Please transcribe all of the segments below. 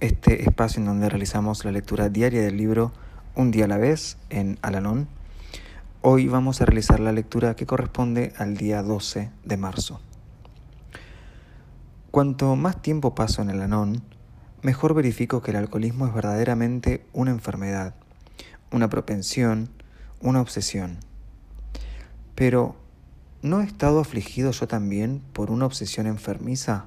este espacio en donde realizamos la lectura diaria del libro Un día a la vez en Alalón Hoy vamos a realizar la lectura que corresponde al día 12 de marzo. Cuanto más tiempo paso en el Anón, mejor verifico que el alcoholismo es verdaderamente una enfermedad, una propensión, una obsesión. Pero, ¿no he estado afligido yo también por una obsesión enfermiza?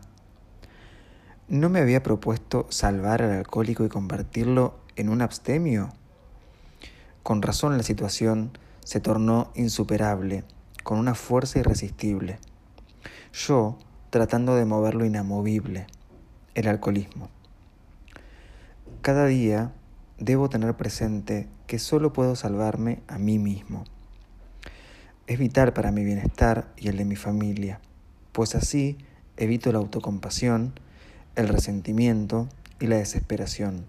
¿No me había propuesto salvar al alcohólico y convertirlo en un abstemio? Con razón la situación se tornó insuperable, con una fuerza irresistible. Yo tratando de mover lo inamovible, el alcoholismo. Cada día debo tener presente que solo puedo salvarme a mí mismo. Es vital para mi bienestar y el de mi familia, pues así evito la autocompasión, el resentimiento y la desesperación.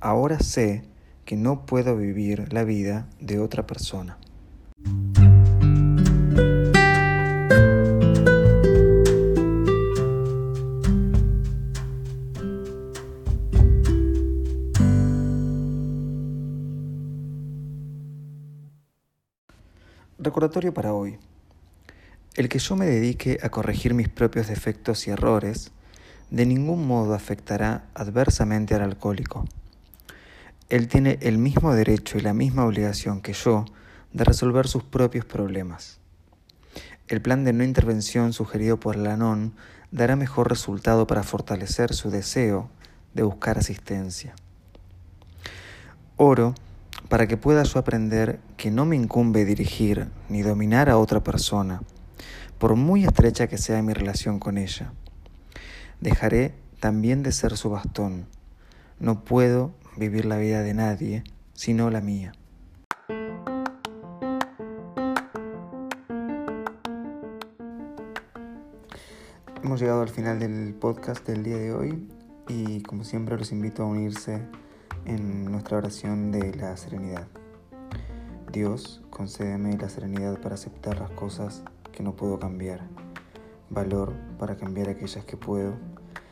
Ahora sé que no puedo vivir la vida de otra persona. Recordatorio para hoy. El que yo me dedique a corregir mis propios defectos y errores de ningún modo afectará adversamente al alcohólico. Él tiene el mismo derecho y la misma obligación que yo de resolver sus propios problemas. El plan de no intervención sugerido por el ANON dará mejor resultado para fortalecer su deseo de buscar asistencia. Oro para que pueda yo aprender que no me incumbe dirigir ni dominar a otra persona, por muy estrecha que sea mi relación con ella. Dejaré también de ser su bastón. No puedo vivir la vida de nadie, sino la mía. Hemos llegado al final del podcast del día de hoy y como siempre los invito a unirse en nuestra oración de la serenidad. Dios, concédeme la serenidad para aceptar las cosas que no puedo cambiar, valor para cambiar aquellas que puedo